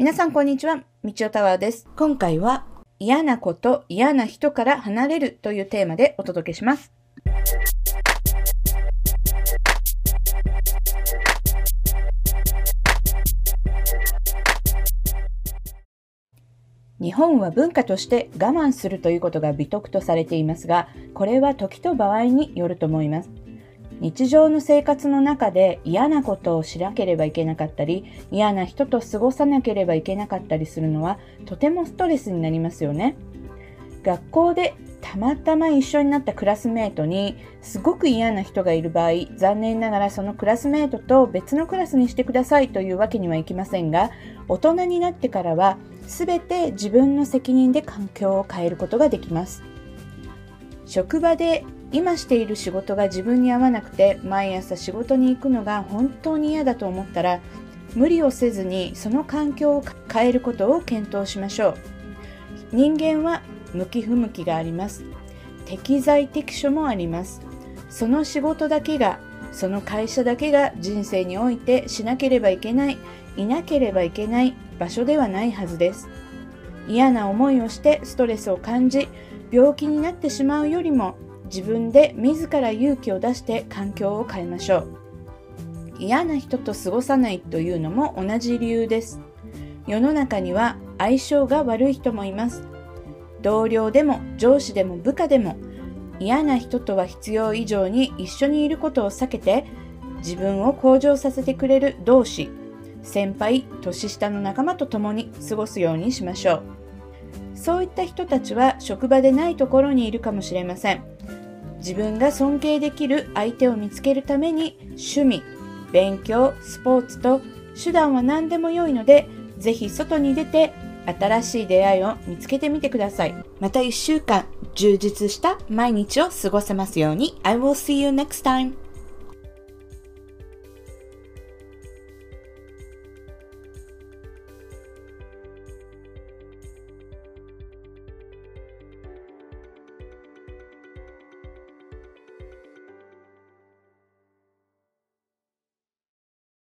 皆さんこんにちは、みちおタワーです。今回は嫌なこと、嫌な人から離れるというテーマでお届けします。日本は文化として我慢するということが美徳とされていますが、これは時と場合によると思います。日常の生活の中で嫌なことをしなければいけなかったり嫌な人と過ごさなければいけなかったりするのはとてもストレスになりますよね。学校でたまたま一緒になったクラスメートにすごく嫌な人がいる場合残念ながらそのクラスメートと別のクラスにしてくださいというわけにはいきませんが大人になってからは全て自分の責任で環境を変えることができます。職場で今している仕事が自分に合わなくて毎朝仕事に行くのが本当に嫌だと思ったら無理をせずにその環境を変えることを検討しましょう。人間は向き不向きがあります。適材適所もあります。その仕事だけがその会社だけが人生においてしなければいけないいなければいけない場所ではないはずです。嫌な思いをしてストレスを感じ病気になってしまうよりも自分で自ら勇気を出して環境を変えましょう。嫌な人と過ごさないというのも同じ理由です。世の中には相性が悪い人もいます。同僚でも上司でも部下でも嫌な人とは必要以上に一緒にいることを避けて自分を向上させてくれる同志先輩年下の仲間と共に過ごすようにしましょう。そういった人たちは職場でないところにいるかもしれません。自分が尊敬できる相手を見つけるために趣味、勉強、スポーツと手段は何でも良いので、ぜひ外に出て新しい出会いを見つけてみてください。また1週間充実した毎日を過ごせますように。I will see you next time.